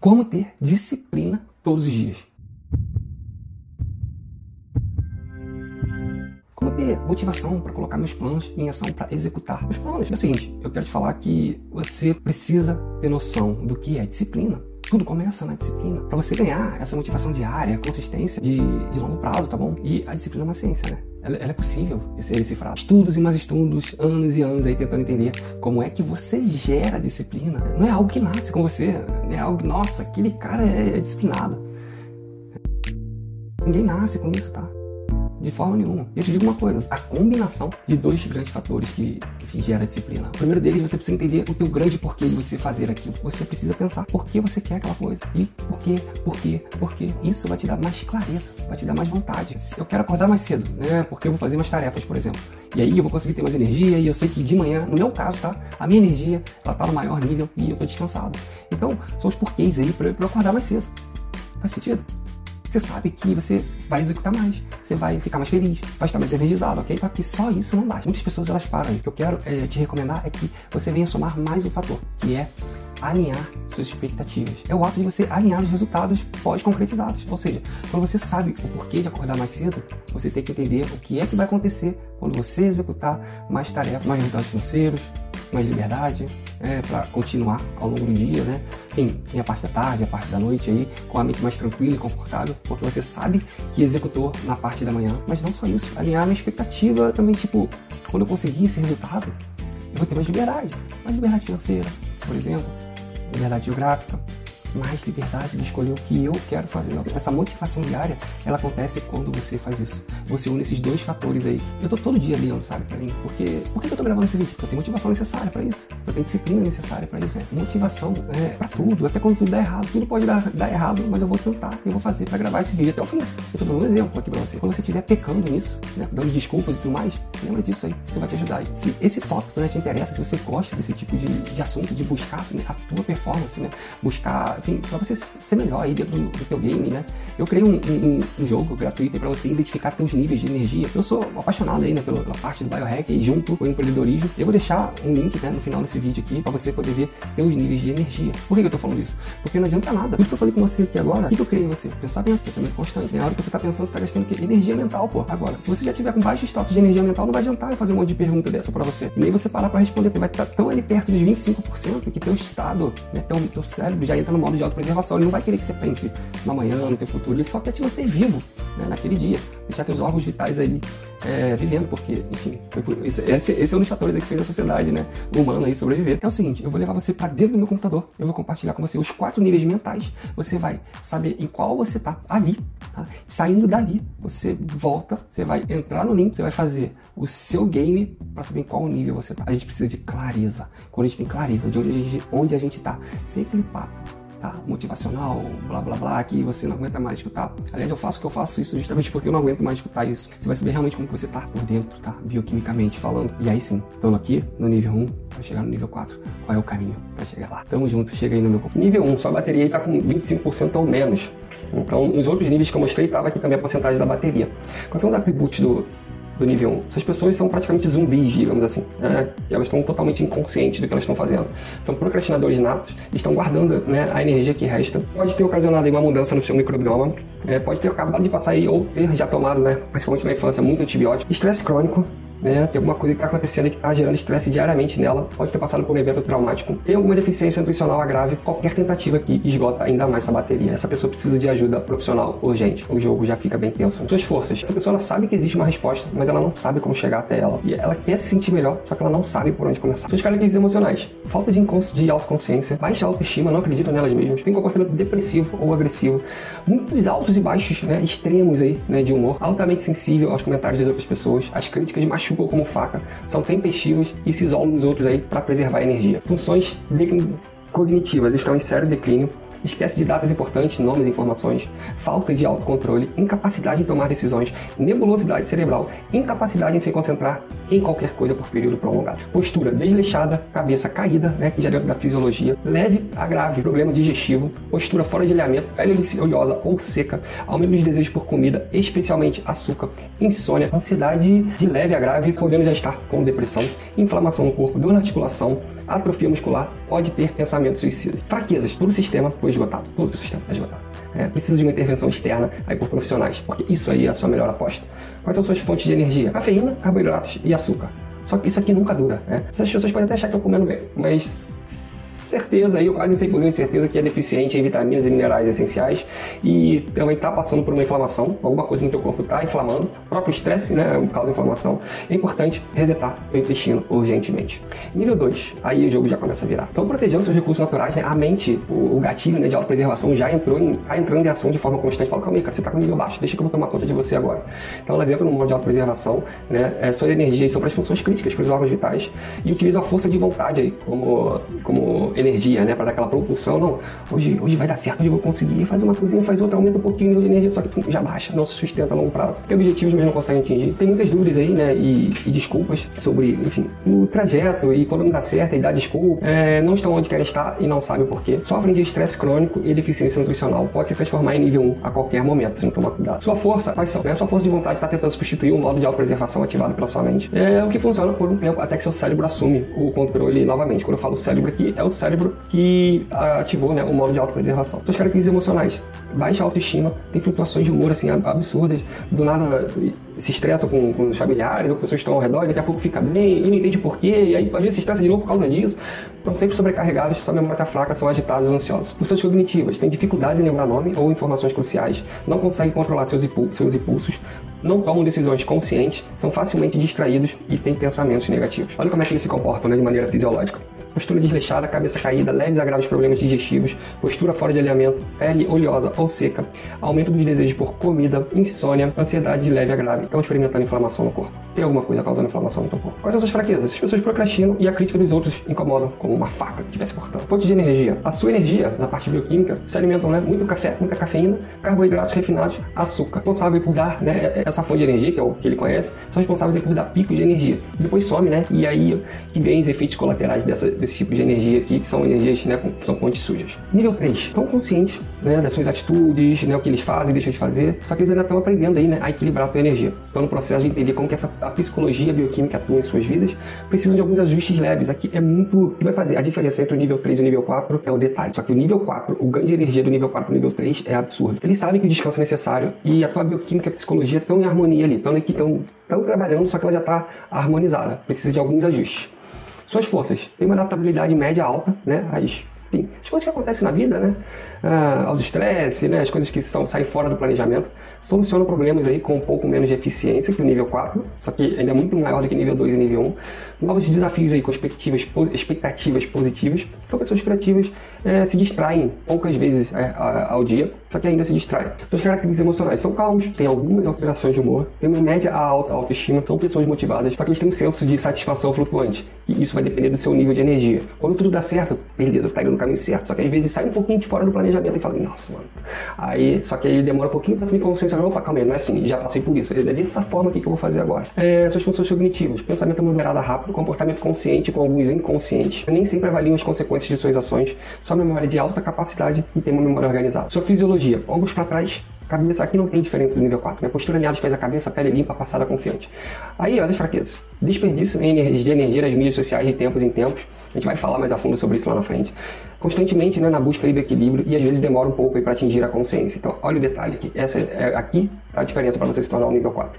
Como ter disciplina todos os dias. Como ter motivação para colocar meus planos em ação para executar os planos. É o seguinte, eu quero te falar que você precisa ter noção do que é disciplina. Tudo começa na disciplina. Para você ganhar essa motivação diária, consistência de, de longo prazo, tá bom? E a disciplina é uma ciência, né? Ela, ela, é possível de ser decifrada. Estudos e mais estudos, anos e anos aí tentando entender como é que você gera disciplina. Não é algo que nasce com você, é algo, nossa, aquele cara é, é disciplinado. Ninguém nasce com isso, tá? De forma nenhuma. Eu te digo uma coisa: a combinação de dois grandes fatores que enfim, gera disciplina. O primeiro deles, você precisa entender o teu grande porquê de você fazer aquilo. Você precisa pensar por que você quer aquela coisa. E por quê, por quê, por quê. Isso vai te dar mais clareza, vai te dar mais vontade. Eu quero acordar mais cedo, né? Porque eu vou fazer mais tarefas, por exemplo. E aí eu vou conseguir ter mais energia e eu sei que de manhã, no meu caso, tá? A minha energia, ela tá no maior nível e eu tô descansado. Então, são os porquês aí para eu acordar mais cedo. Faz sentido? Você sabe que você vai executar mais, você vai ficar mais feliz, vai estar mais energizado, ok? Só que só isso não basta. Muitas pessoas elas param. O que eu quero é, te recomendar é que você venha somar mais um fator, que é alinhar suas expectativas. É o ato de você alinhar os resultados pós-concretizados. Ou seja, quando você sabe o porquê de acordar mais cedo, você tem que entender o que é que vai acontecer quando você executar mais tarefas, mais resultados financeiros, mais liberdade, né, para continuar ao longo do dia, né? Enfim, tem a parte da tarde, a parte da noite aí, com a mente mais tranquila e confortável, porque você sabe que executou na parte da manhã. Mas não só isso, alinhar a minha expectativa também, tipo, quando eu conseguir esse resultado, eu vou ter mais liberdade. Mais liberdade financeira, por exemplo, liberdade geográfica, mais liberdade de escolher o que eu quero fazer. Essa motivação diária, ela acontece quando você faz isso. Você une esses dois fatores aí. Eu tô todo dia lendo, sabe, pra mim. Porque, por que eu tô gravando esse vídeo? Porque eu tenho motivação necessária para isso. Eu tenho disciplina necessária para isso. Né? Motivação é pra tudo. Até quando tudo dá errado. Tudo pode dar, dar errado, mas eu vou tentar. Eu vou fazer para gravar esse vídeo até o fim. Eu tô dando um exemplo aqui pra você. Quando você estiver pecando nisso, né, dando desculpas e tudo mais, lembra disso aí. Isso vai te ajudar aí. Se esse tópico né, te interessa, se você gosta desse tipo de, de assunto, de buscar né, a tua performance, né? Buscar enfim, para você ser melhor aí dentro do, teu game, né? Eu criei um, um, um jogo gratuito para você identificar teus níveis de energia. Eu sou apaixonado aí, né, pela, pela parte do biohack e junto com o empreendedorismo. Eu vou deixar um link, né, no final desse vídeo aqui para você poder ver teus níveis de energia. Por que, que eu tô falando isso? Porque não adianta nada. Tudo que eu falei com você aqui agora, o que, que eu criei em você? Pensamento, pensamento constante. Na hora que você tá pensando, você tá gastando o quê? Energia mental, pô. Agora, se você já tiver com baixo estoque de energia mental, não vai adiantar eu fazer um monte de pergunta dessa para você. E nem você parar para responder, porque vai estar tão ali perto dos 25% que teu estado, né, teu, teu cérebro já entra no modo de autopreservação. Ele não vai querer que você pense no amanhã, no teu futuro. Ele só quer te manter vivo né, naquele dia. Deixar teus órgãos vitais aí é, vivendo, porque, enfim, esse, esse, é um dos fatores que fez a sociedade né, humana aí sobreviver. É o seguinte, eu vou levar você para dentro do meu computador, eu vou compartilhar com você os quatro níveis mentais. Você vai saber em qual você tá ali. Tá? Saindo dali, você volta, você vai entrar no link, você vai fazer o seu game para saber em qual nível você tá. A gente precisa de clareza. Quando a gente tem clareza de onde a gente, onde a gente tá, sem aquele papo tá? motivacional, blá blá blá, que você não aguenta mais escutar. Aliás, eu faço que eu faço isso justamente porque eu não aguento mais escutar isso. Você vai saber realmente como você tá por dentro, tá? Bioquimicamente falando. E aí sim, estamos aqui no nível 1 para chegar no nível 4. Qual é o caminho para chegar lá? Tamo junto, chega aí no meu Nível 1, sua bateria tá com 25% ou menos. Então, nos outros níveis que eu mostrei, tava aqui também a porcentagem da bateria. Quais são os atributos do, do nível 1. Essas pessoas são praticamente zumbis, digamos assim. Né? elas estão totalmente inconscientes do que elas estão fazendo. São procrastinadores natos e estão guardando né, a energia que resta. Pode ter ocasionado uma mudança no seu microbioma, é, pode ter acabado de passar aí ou ter já tomado, né, principalmente na infância, muito antibiótico. Estresse crônico, né? Tem alguma coisa que está acontecendo que está gerando estresse diariamente nela, pode ter passado por um evento traumático, tem alguma deficiência nutricional grave, qualquer tentativa aqui esgota ainda mais essa bateria. Essa pessoa precisa de ajuda profissional urgente. O jogo já fica bem tenso. Suas forças. Essa pessoa sabe que existe uma resposta, mas ela não sabe como chegar até ela. E ela quer se sentir melhor, só que ela não sabe por onde começar. Suas características emocionais. Falta de, de autoconsciência, baixa autoestima, não acreditam nelas mesmas, tem comportamento depressivo ou agressivo, muitos altos e baixos, né, extremos aí, né, de humor, altamente sensível aos comentários das outras pessoas, as críticas machucam machucam como faca, são tempestivos e se isolam dos outros aí para preservar a energia. Funções cognitivas estão em sério declínio esquece de datas importantes, nomes e informações, falta de autocontrole, incapacidade em tomar decisões, nebulosidade cerebral, incapacidade em se concentrar em qualquer coisa por período prolongado. Postura desleixada, cabeça caída, né, que já deu da fisiologia, leve a grave problema digestivo, postura fora de alinhamento, pele oleosa ou seca, aumento dos desejos por comida, especialmente açúcar, insônia, ansiedade de leve a grave, podendo já estar com depressão, inflamação no corpo, dor na articulação, atrofia muscular pode ter pensamentos suicidas. Fraquezas, todo o sistema foi esgotado, todo o sistema está esgotado. É, precisa de uma intervenção externa aí por profissionais, porque isso aí é a sua melhor aposta. Quais são suas fontes de energia? Cafeína, carboidratos e açúcar. Só que isso aqui nunca dura, né? Essas pessoas podem até achar que eu comendo bem, mas certeza, aí, quase 100% de certeza que é deficiente em vitaminas e minerais essenciais e também está passando por uma inflamação, alguma coisa no teu corpo está inflamando, o próprio estresse né, causa inflamação. É importante resetar o intestino urgentemente. Nível 2, aí o jogo já começa a virar. Então, protegendo seus recursos naturais, né, a mente, o, o gatilho né, de autopreservação já entrou em, tá entrando em ação de forma constante. Fala, calma aí, cara, você está com nível baixo, deixa que eu vou tomar conta de você agora. Então, elas entram no modo de autopreservação, né, é, sua energia são para as funções críticas, para os órgãos vitais, e utilizam a força de vontade aí como, como energia, né? Para dar aquela propulsão. Não, hoje, hoje vai dar certo, hoje eu vou conseguir. Faz uma coisinha, faz outra, aumenta um pouquinho o nível de energia, só que tu já baixa, não se sustenta a longo prazo. Tem objetivos, mas não consegue atingir. Tem muitas dúvidas aí, né? E, e desculpas sobre, enfim, o trajeto e quando não dá certo e dá desculpa. É, não estão onde querem estar e não sabem o porquê. Sofrem de estresse crônico e deficiência nutricional. Pode se transformar em nível 1 a qualquer momento, se não tomar cuidado. Sua força, quais são? Né? Sua força de vontade está tentando substituir o modo de autopreservação ativado pela sua mente. É o que funciona por um tempo até que seu cérebro assume o controle novamente. Quando eu falo cérebro aqui, é o cérebro que ativou né, o modo de autopreservação. Suas características emocionais, baixa autoestima, tem flutuações de humor assim absurdas, do nada se estressa com, com os familiares ou pessoas que estão ao redor, e daqui a pouco fica bem e não entende porquê, e aí às vezes se estressa de novo por causa disso. Estão sempre sobrecarregados, sua memória está fraca, são agitados e ansiosos. Funções cognitivas, têm dificuldades em lembrar nome ou informações cruciais, não conseguem controlar seus, impulsos, seus impulsos, não tomam decisões conscientes, são facilmente distraídos e têm pensamentos negativos. Olha como é que eles se comportam né, de maneira fisiológica postura desleixada, cabeça caída, leves a graves problemas digestivos, postura fora de alinhamento, pele oleosa ou seca, aumento dos desejos por comida, insônia, ansiedade de leve a grave. Estão experimentando inflamação no corpo. Tem alguma coisa causando inflamação no teu corpo. Quais são suas fraquezas? As pessoas procrastinam e a crítica dos outros incomodam, como uma faca que estivesse cortando. Fonte de energia. A sua energia, na parte bioquímica, se alimentam, né? Muito café, muita cafeína, carboidratos refinados, açúcar. Responsável por dar, né? Essa fonte de energia, que é o que ele conhece, são responsáveis por dar picos de energia. E depois some, né? E aí que vem os efeitos colaterais dessa, desse tipo de energia aqui, que são energias, né, são fontes sujas. Nível 3, estão conscientes né, das suas atitudes, né, o que eles fazem deixam de fazer, só que eles ainda estão aprendendo aí, né, a equilibrar a tua energia. Então, no processo de entender como que essa, a psicologia a bioquímica atua em suas vidas, precisam de alguns ajustes leves. Aqui é muito... O que vai fazer a diferença entre o nível 3 e o nível 4 é o detalhe. Só que o nível 4, o ganho de energia do nível 4 para o nível 3 é absurdo. Eles sabem que o descanso é necessário e a tua bioquímica e a psicologia estão em harmonia ali, estão estão trabalhando, só que ela já está harmonizada. Precisa de alguns ajustes. Suas forças. Tem uma adaptabilidade média alta, né? As, enfim, as coisas que acontecem na vida, né? Ah, aos estresses, né? As coisas que são, saem fora do planejamento. Solucionam problemas aí com um pouco menos de eficiência que o nível 4, só que ainda é muito maior do que nível 2 e nível 1. Novos desafios aí com expectativas, expectativas positivas. São pessoas criativas, é, se distraem poucas vezes é, ao dia, só que ainda se distraem. Suas características emocionais são calmos, têm algumas alterações de humor, têm uma média a alta autoestima, são pessoas motivadas, só que eles têm um senso de satisfação flutuante. E isso vai depender do seu nível de energia. Quando tudo dá certo, beleza, indo no caminho certo. Só que às vezes sai um pouquinho de fora do planejamento e fala, nossa, mano. Aí, só que aí demora um pouquinho pra se me conscientizar, opa, calma aí, não é assim, já passei por isso. É dessa forma aqui que eu vou fazer agora. É, suas funções cognitivas, pensamento moderado rápido, comportamento consciente com alguns inconscientes. Nem sempre avaliam as consequências de suas ações, só memória de alta capacidade e tem uma memória organizada. Sua fisiologia, ombros para trás, cabeça aqui não tem diferença do nível 4. Minha postura alinhada faz a cabeça, pele limpa, passada confiante. Aí, olha as fraquezas. Desperdício de energia nas mídias sociais de tempos em tempos. A gente vai falar mais a fundo sobre isso lá na frente. Constantemente né, na busca do equilíbrio e às vezes demora um pouco para atingir a consciência. Então, olha o detalhe aqui. Essa é, aqui tá a diferença para você se tornar um nível 4.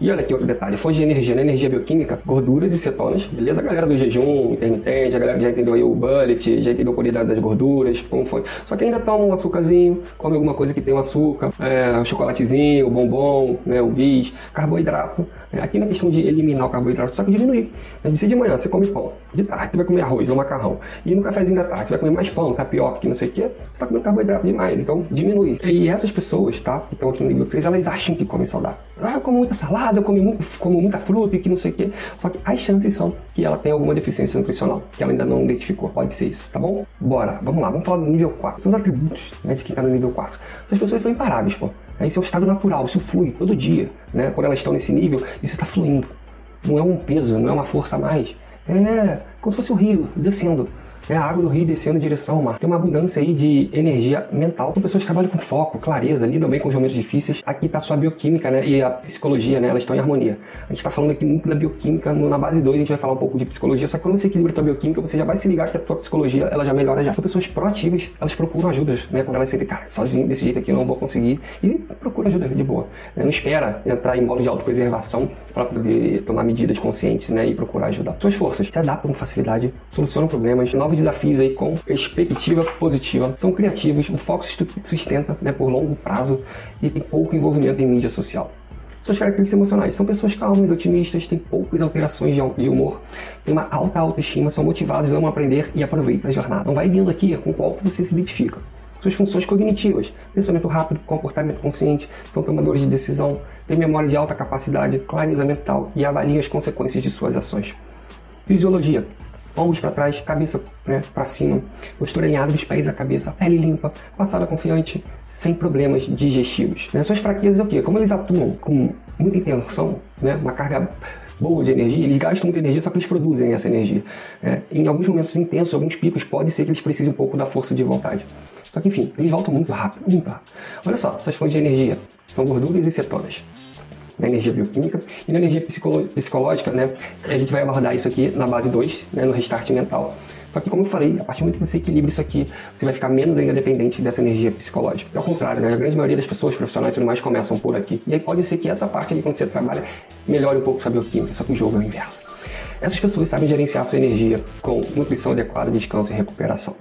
E olha aqui outro detalhe, fonte de energia, né? energia bioquímica, gorduras e cetonas, beleza? A galera do jejum intermitente, a galera já entendeu aí o bullet, já entendeu a qualidade das gorduras, como foi. Só que ainda toma um açúcarzinho, come alguma coisa que tem um açúcar, é, um chocolatezinho, o bombom, né, o bis, carboidrato. É, aqui na questão de eliminar o carboidrato, só que diminuir. Né? Se de manhã você come pão, de tarde você vai comer arroz ou macarrão, e no cafezinho da tarde você vai comer mais pão, tapioca, que não sei o que, você está comendo carboidrato demais, então diminui. E essas pessoas, tá, que estão aqui no nível 3, elas acham que comem saudável. Ah, eu como muita salada, eu como, como muita fruta e que não sei o que. Só que as chances são que ela tem alguma deficiência nutricional, que ela ainda não identificou. Pode ser isso, tá bom? Bora, vamos lá, vamos falar do nível 4. São os atributos né, de quem está no nível 4. Essas pessoas são imparáveis, pô. Isso é um estado natural, isso flui todo dia, né? Quando elas estão nesse nível, isso está fluindo. Não é um peso, não é uma força a mais. É como se fosse o rio descendo. É a água do rio descendo em direção ao mar. Tem uma abundância aí de energia mental. São pessoas que trabalham com foco, clareza, lidam bem com os momentos difíceis. Aqui está sua bioquímica né, e a psicologia, né, elas estão em harmonia. A gente está falando aqui muito da bioquímica. Na base 2 a gente vai falar um pouco de psicologia. Só que quando você equilibra a tua bioquímica, você já vai se ligar que a tua psicologia ela já melhora já. São pessoas proativas, elas procuram ajudas, né? Quando elas sentem, cara, sozinho desse jeito aqui eu não vou conseguir. E procura ajuda de boa. Né? Não espera entrar em modo de autopreservação para poder tomar medidas conscientes né? e procurar ajudar. Suas forças se adaptam com facilidade, solucionam problemas, novos desafios aí com perspectiva positiva, são criativos, o foco sustenta né, por longo prazo e tem pouco envolvimento em mídia social. Suas características emocionais são pessoas calmas, otimistas, têm poucas alterações de humor, têm uma alta autoestima, são motivados, amam aprender e aproveitam a jornada. Não vai vindo aqui com qual você se identifica. Suas funções cognitivas, pensamento rápido, comportamento consciente, são tomadores de decisão, têm memória de alta capacidade, clareza mental e avaliam as consequências de suas ações. Fisiologia, ombros para trás, cabeça né, para cima, postura alinhada dos pés à cabeça, pele limpa, passada confiante, sem problemas digestivos. Né? Suas fraquezas é o quê? Como eles atuam com muita intenção, né, uma carga boa de energia, eles gastam muita energia, só que eles produzem essa energia. Né? Em alguns momentos intensos, alguns picos, pode ser que eles precisem um pouco da força de vontade. Só que, enfim, eles voltam muito rápido, muito rápido. Olha só, essas fontes de energia são gorduras e cetonas na energia bioquímica. E na energia psicológica, né, a gente vai abordar isso aqui na base 2, né, no restart mental. Só que, como eu falei, a partir do momento que você equilibra isso aqui, você vai ficar menos ainda dependente dessa energia psicológica. É o contrário, né? A grande maioria das pessoas profissionais tudo mais começam por aqui. E aí pode ser que essa parte ali, quando você trabalha, melhore um pouco sua bioquímica, só que o jogo é o inverso. Essas pessoas sabem gerenciar sua energia com nutrição adequada, descanso e recuperação.